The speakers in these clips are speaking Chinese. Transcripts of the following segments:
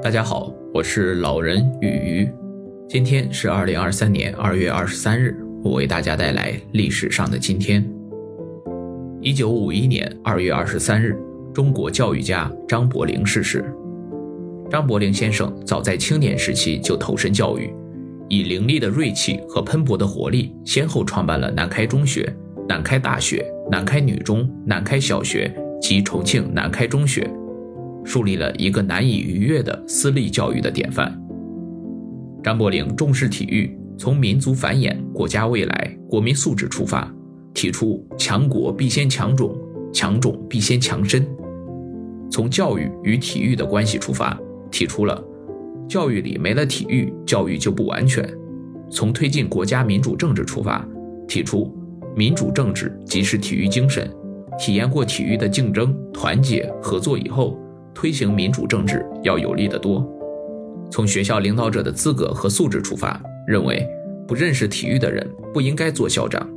大家好，我是老人雨鱼。今天是二零二三年二月二十三日，我为大家带来历史上的今天。一九五一年二月二十三日，中国教育家张伯苓逝世。张伯苓先生早在青年时期就投身教育，以凌厉的锐气和喷薄的活力，先后创办了南开中学、南开大学、南开女中、南开小学及重庆南开中学。树立了一个难以逾越的私立教育的典范。张伯苓重视体育，从民族繁衍、国家未来、国民素质出发，提出强国必先强种，强种必先强身；从教育与体育的关系出发，提出了教育里没了体育，教育就不完全；从推进国家民主政治出发，提出民主政治即是体育精神。体验过体育的竞争、团结、合作以后。推行民主政治要有利得多。从学校领导者的资格和素质出发，认为不认识体育的人不应该做校长。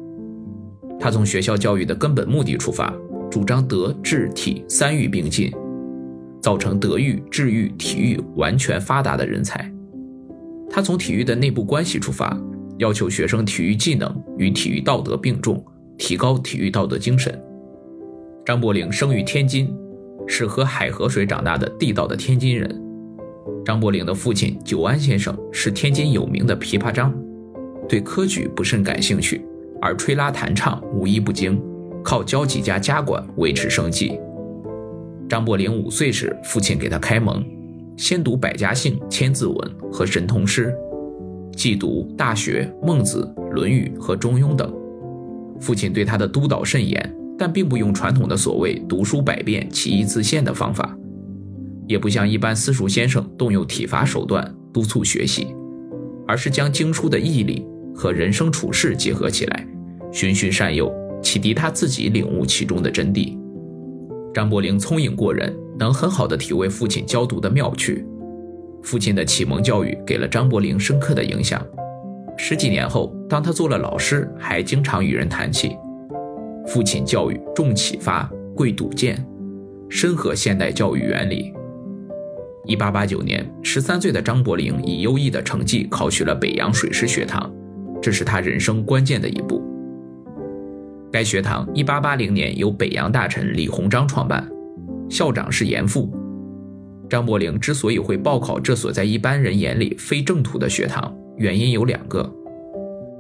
他从学校教育的根本目的出发，主张德智体三育并进，造成德育、智育、体育完全发达的人才。他从体育的内部关系出发，要求学生体育技能与体育道德并重，提高体育道德精神。张伯苓生于天津。是喝海河水长大的地道的天津人。张伯苓的父亲久安先生是天津有名的琵琶张，对科举不甚感兴趣，而吹拉弹唱无一不精，靠教几家家馆维持生计。张伯苓五岁时，父亲给他开蒙，先读百家姓、千字文和神童诗，既读《大学》《孟子》《论语》和《中庸》等。父亲对他的督导甚严。但并不用传统的所谓“读书百遍，其义自现”的方法，也不像一般私塾先生动用体罚手段督促学习，而是将经书的义理和人生处世结合起来，循循善诱，启迪他自己领悟其中的真谛。张伯苓聪颖过人，能很好的体味父亲教读的妙趣，父亲的启蒙教育给了张伯苓深刻的影响。十几年后，当他做了老师，还经常与人谈起。父亲教育重启发，贵笃见，深合现代教育原理。一八八九年，十三岁的张伯苓以优异的成绩考取了北洋水师学堂，这是他人生关键的一步。该学堂一八八零年由北洋大臣李鸿章创办，校长是严复。张伯苓之所以会报考这所在一般人眼里非正途的学堂，原因有两个。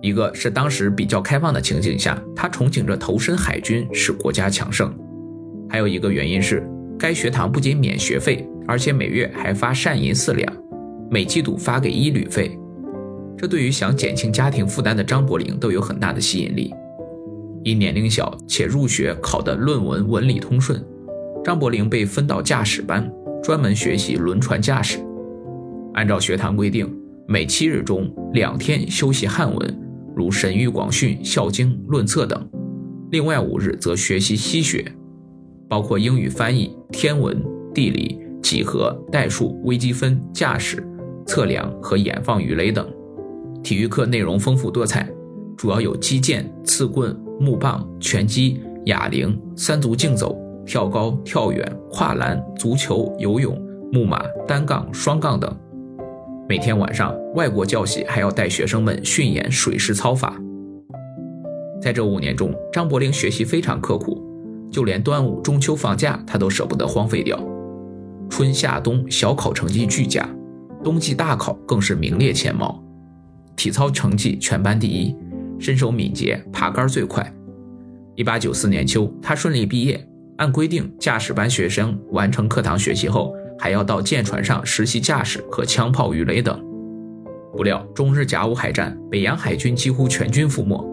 一个是当时比较开放的情景下，他憧憬着投身海军，使国家强盛；还有一个原因是，该学堂不仅免学费，而且每月还发善银四两，每季度发给一旅费。这对于想减轻家庭负担的张伯苓都有很大的吸引力。因年龄小且入学考的论文文理通顺，张伯苓被分到驾驶班，专门学习轮船驾驶。按照学堂规定，每七日中两天修习汉文。如《神谕广训》《孝经》《论策》等，另外五日则学习西学，包括英语翻译、天文、地理、几何、代数、微积分、驾驶、测量和演放鱼雷等。体育课内容丰富多彩，主要有击剑、刺棍、木棒、拳击、哑铃、三足竞走、跳高、跳远、跨栏、足球、游泳、木马、单杠、双杠等。每天晚上，外国教习还要带学生们训演水师操法。在这五年中，张伯苓学习非常刻苦，就连端午、中秋放假，他都舍不得荒废掉。春夏冬小考成绩俱佳，冬季大考更是名列前茅。体操成绩全班第一，身手敏捷，爬杆最快。一八九四年秋，他顺利毕业。按规定，驾驶班学生完成课堂学习后。还要到舰船上实习驾驶和枪炮鱼雷等。不料中日甲午海战，北洋海军几乎全军覆没，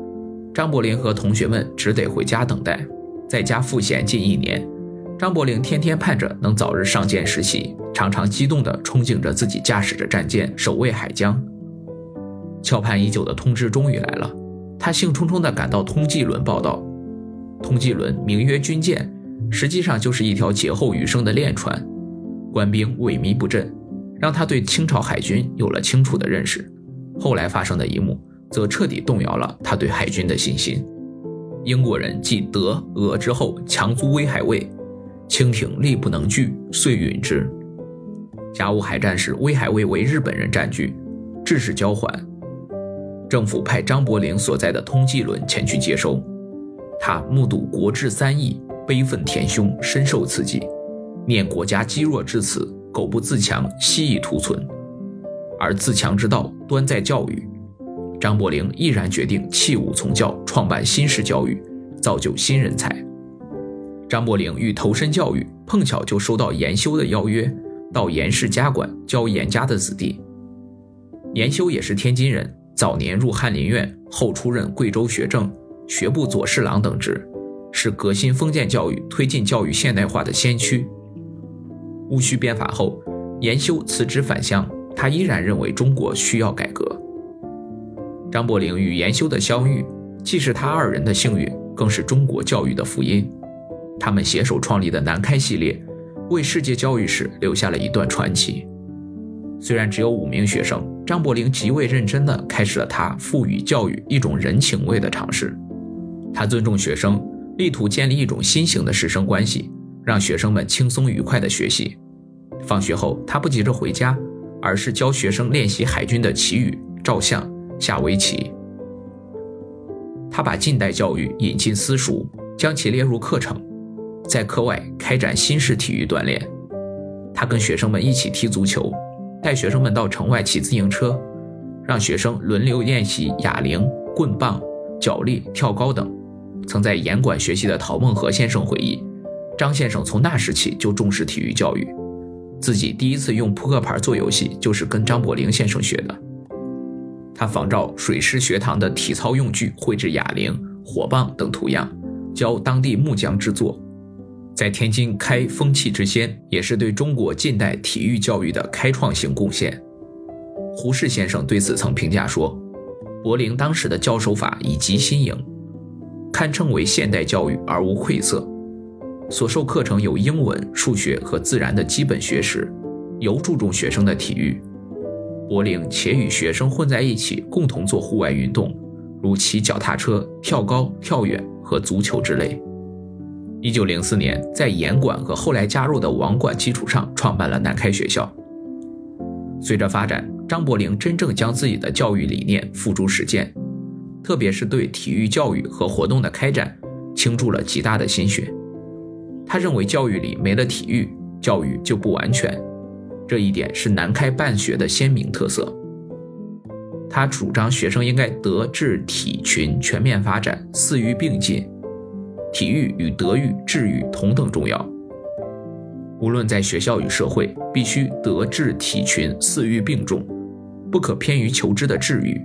张伯苓和同学们只得回家等待，在家赋闲近一年。张伯苓天天盼着能早日上舰实习，常常激动地憧憬着自己驾驶着战舰守卫海疆。翘盼已久的通知终于来了，他兴冲冲地赶到通济轮报道。通济轮名曰军舰，实际上就是一条劫后余生的练船。官兵萎靡不振，让他对清朝海军有了清楚的认识。后来发生的一幕，则彻底动摇了他对海军的信心。英国人继德、俄之后，强租威海卫，清廷力不能拒，遂允之。甲午海战时，威海卫为日本人占据，致使交还。政府派张伯苓所在的通济轮前去接收。他目睹国志三亿，悲愤填胸，深受刺激，念国家积弱至此，苟不自强，希以图存。而自强之道，端在教育。张伯苓毅然决定弃武从教，创办新式教育，造就新人才。张伯苓欲投身教育，碰巧就收到严修的邀约，到严氏家馆教严家的子弟。严修也是天津人，早年入翰林院，后出任贵州学政、学部左侍郎等职，是革新封建教育、推进教育现代化的先驱。戊戌变法后，严修辞职返乡，他依然认为中国需要改革。张伯苓与严修的相遇，既是他二人的幸运，更是中国教育的福音。他们携手创立的南开系列，为世界教育史留下了一段传奇。虽然只有五名学生，张伯苓极为认真地开始了他赋予教育一种人情味的尝试。他尊重学生，力图建立一种新型的师生关系，让学生们轻松愉快地学习。放学后，他不急着回家，而是教学生练习海军的旗语、照相、下围棋。他把近代教育引进私塾，将其列入课程。在课外开展新式体育锻炼，他跟学生们一起踢足球，带学生们到城外骑自行车，让学生轮流练习哑铃、棍棒、脚力、跳高等。曾在严管学习的陶孟和先生回忆，张先生从那时起就重视体育教育，自己第一次用扑克牌做游戏就是跟张伯苓先生学的。他仿照水师学堂的体操用具，绘制哑铃、火棒等图样，教当地木匠制作。在天津开风气之先，也是对中国近代体育教育的开创性贡献。胡适先生对此曾评价说：“柏林当时的教授法以极新颖，堪称为现代教育而无愧色。所授课程有英文、数学和自然的基本学识，尤注重学生的体育。柏林且与学生混在一起，共同做户外运动，如骑脚踏车、跳高、跳远和足球之类。”一九零四年，在严管和后来加入的网管基础上，创办了南开学校。随着发展，张伯苓真正将自己的教育理念付诸实践，特别是对体育教育和活动的开展，倾注了极大的心血。他认为，教育里没了体育，教育就不完全，这一点是南开办学的鲜明特色。他主张学生应该德智体群全面发展，四育并进。体育与德育、智育同等重要。无论在学校与社会，必须德智体群四育并重，不可偏于求知的智育。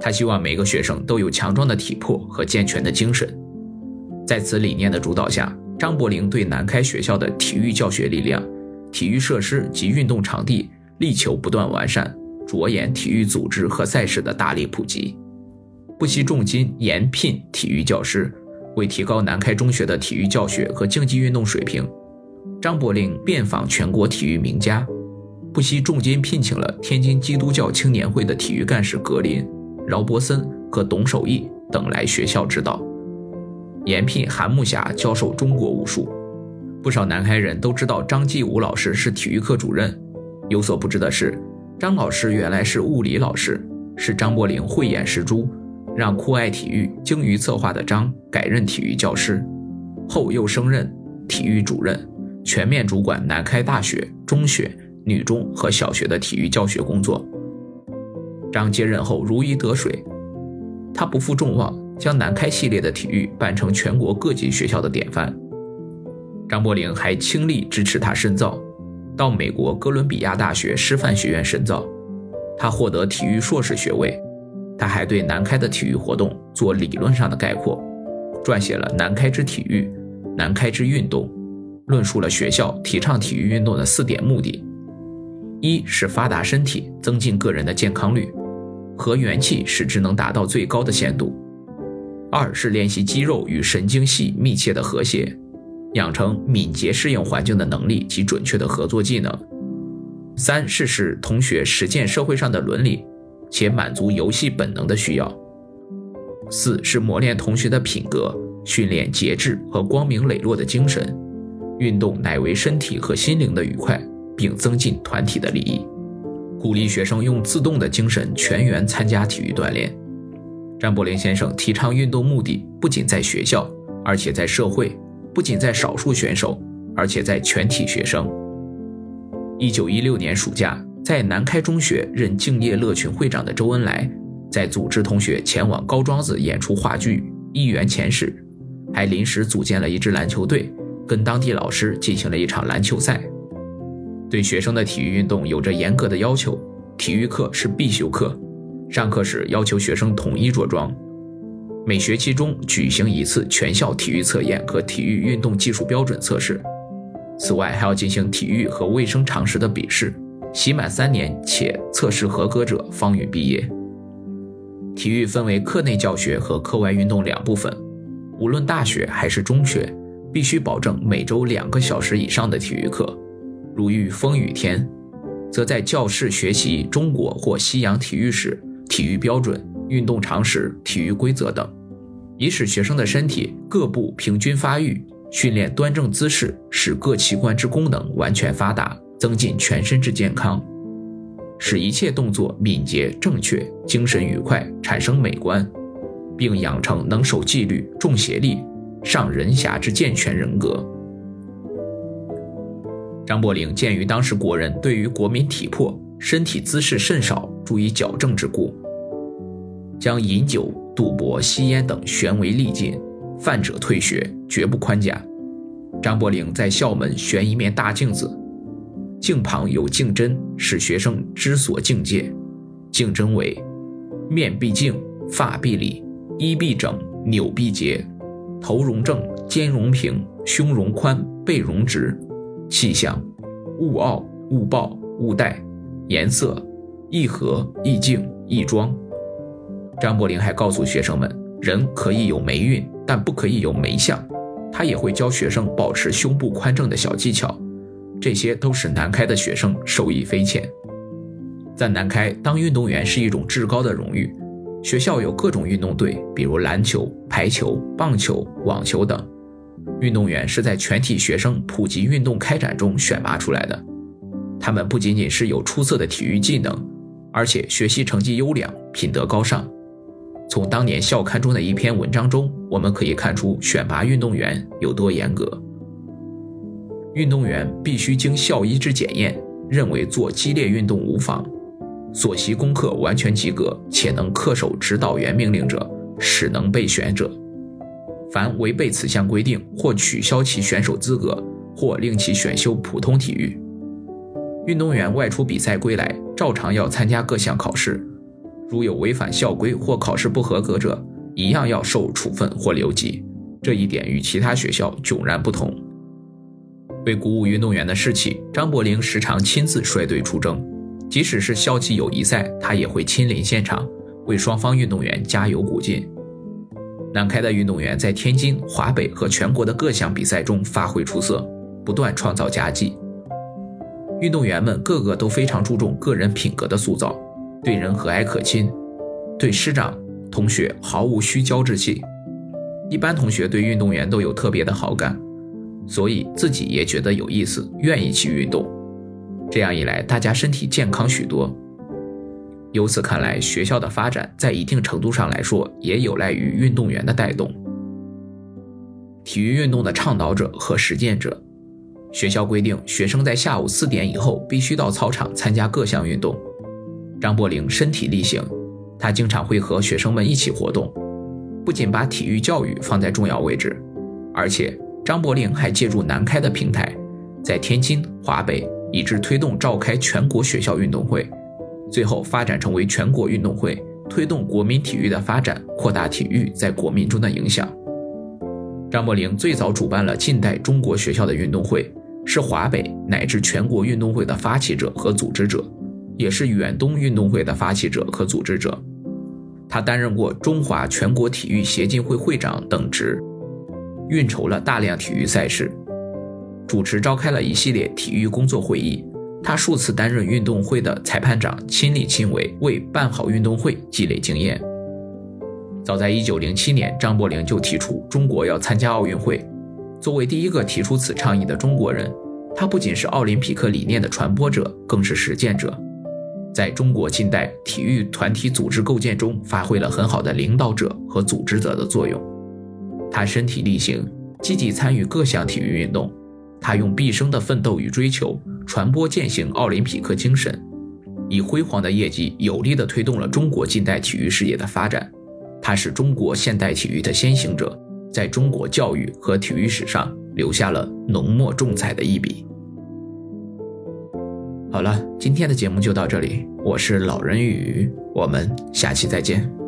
他希望每个学生都有强壮的体魄和健全的精神。在此理念的主导下，张伯苓对南开学校的体育教学力量、体育设施及运动场地力求不断完善，着眼体育组织和赛事的大力普及，不惜重金延聘体育教师。为提高南开中学的体育教学和竞技运动水平，张伯苓遍访全国体育名家，不惜重金聘请了天津基督教青年会的体育干事格林、饶伯森和董守义等来学校指导，延聘韩木霞教授中国武术。不少南开人都知道张继武老师是体育课主任，有所不知的是，张老师原来是物理老师，是张伯苓慧眼识珠。让酷爱体育、精于策划的张改任体育教师，后又升任体育主任，全面主管南开大学、中学、女中和小学的体育教学工作。张接任后如鱼得水，他不负众望，将南开系列的体育办成全国各级学校的典范。张伯苓还倾力支持他深造，到美国哥伦比亚大学师范学院深造，他获得体育硕士学位。他还对南开的体育活动做理论上的概括，撰写了《南开之体育》《南开之运动》，论述了学校提倡体育运动的四点目的：一是发达身体，增进个人的健康率，和元气使之能达到最高的限度；二是练习肌肉与神经系密切的和谐，养成敏捷适应环境的能力及准确的合作技能；三是使同学实践社会上的伦理。且满足游戏本能的需要。四是磨练同学的品格，训练节制和光明磊落的精神。运动乃为身体和心灵的愉快，并增进团体的利益，鼓励学生用自动的精神全员参加体育锻炼。张伯苓先生提倡运动目的不仅在学校，而且在社会；不仅在少数选手，而且在全体学生。一九一六年暑假，在南开中学任敬业乐群会长的周恩来，在组织同学前往高庄子演出话剧《一元钱时》，还临时组建了一支篮球队，跟当地老师进行了一场篮球赛。对学生的体育运动有着严格的要求，体育课是必修课。上课时要求学生统一着装，每学期中举行一次全校体育测验和体育运动技术标准测试。此外，还要进行体育和卫生常识的笔试，习满三年且测试合格者方允毕业。体育分为课内教学和课外运动两部分，无论大学还是中学，必须保证每周两个小时以上的体育课。如遇风雨天，则在教室学习中国或西洋体育史。体育标准、运动常识、体育规则等，以使学生的身体各部平均发育，训练端正姿势，使各器官之功能完全发达，增进全身之健康，使一切动作敏捷正确，精神愉快，产生美观，并养成能守纪律、重协力、上人侠之健全人格。张伯苓鉴于当时国人对于国民体魄、身体姿势甚少，注意矫正之故。将饮酒、赌博、吸烟等悬为利禁，犯者退学，绝不宽假。张伯苓在校门悬一面大镜子，镜旁有镜针，使学生知所境界。镜针为：面必净，发必理，衣必整，纽必结，头容正，肩容平，胸容宽，背容直。气象：勿傲，勿暴，勿怠。颜色：易和，易静，易装。张伯苓还告诉学生们，人可以有霉运，但不可以有霉相。他也会教学生保持胸部宽正的小技巧，这些都使南开的学生受益匪浅。在南开，当运动员是一种至高的荣誉。学校有各种运动队，比如篮球、排球、棒球、网球等。运动员是在全体学生普及运动开展中选拔出来的，他们不仅仅是有出色的体育技能，而且学习成绩优良，品德高尚。从当年校刊中的一篇文章中，我们可以看出选拔运动员有多严格。运动员必须经校医之检验，认为做激烈运动无妨，所习功课完全及格，且能恪守指导员命令者，始能被选者。凡违背此项规定，或取消其选手资格，或令其选修普通体育。运动员外出比赛归来，照常要参加各项考试。如有违反校规或考试不合格者，一样要受处分或留级。这一点与其他学校迥然不同。为鼓舞运动员的士气，张伯苓时常亲自率队出征，即使是校际友谊赛，他也会亲临现场，为双方运动员加油鼓劲。南开的运动员在天津、华北和全国的各项比赛中发挥出色，不断创造佳绩。运动员们个个都非常注重个人品格的塑造。对人和蔼可亲，对师长、同学毫无虚骄之气。一般同学对运动员都有特别的好感，所以自己也觉得有意思，愿意去运动。这样一来，大家身体健康许多。由此看来，学校的发展在一定程度上来说，也有赖于运动员的带动。体育运动的倡导者和实践者，学校规定，学生在下午四点以后必须到操场参加各项运动。张伯苓身体力行，他经常会和学生们一起活动，不仅把体育教育放在重要位置，而且张伯苓还借助南开的平台，在天津、华北以致推动召开全国学校运动会，最后发展成为全国运动会，推动国民体育的发展，扩大体育在国民中的影响。张伯苓最早主办了近代中国学校的运动会，是华北乃至全国运动会的发起者和组织者。也是远东运动会的发起者和组织者，他担任过中华全国体育协进会会长等职，运筹了大量体育赛事，主持召开了一系列体育工作会议。他数次担任运动会的裁判长，亲力亲为，为办好运动会积累经验。早在1907年，张伯苓就提出中国要参加奥运会。作为第一个提出此倡议的中国人，他不仅是奥林匹克理念的传播者，更是实践者，在中国近代体育团体组织构建中发挥了很好的领导者和组织者的作用。他身体力行，积极参与各项体育运动。他用毕生的奋斗与追求，传播践行奥林匹克精神，以辉煌的业绩有力地推动了中国近代体育事业的发展。他是中国现代体育的先行者，在中国教育和体育史上留下了浓墨重彩的一笔。好了，今天的节目就到这里，我是老人与鱼，我们下期再见。